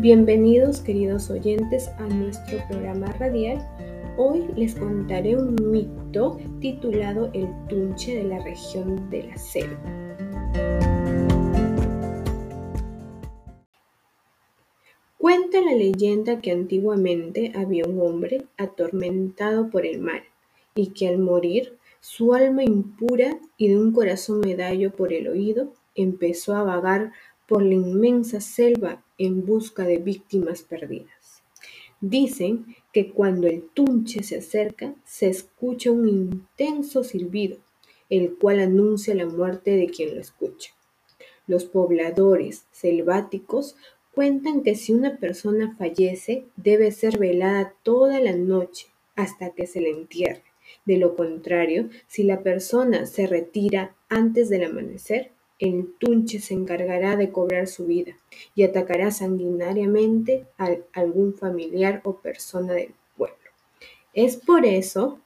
Bienvenidos queridos oyentes a nuestro programa radial. Hoy les contaré un mito titulado El Tunche de la región de la selva. Cuenta la leyenda que antiguamente había un hombre atormentado por el mal y que al morir su alma impura y de un corazón medallo por el oído empezó a vagar por la inmensa selva en busca de víctimas perdidas. Dicen que cuando el tunche se acerca se escucha un intenso silbido, el cual anuncia la muerte de quien lo escucha. Los pobladores selváticos cuentan que si una persona fallece debe ser velada toda la noche hasta que se le entierre. De lo contrario, si la persona se retira antes del amanecer, el tunche se encargará de cobrar su vida y atacará sanguinariamente a algún familiar o persona del pueblo. Es por eso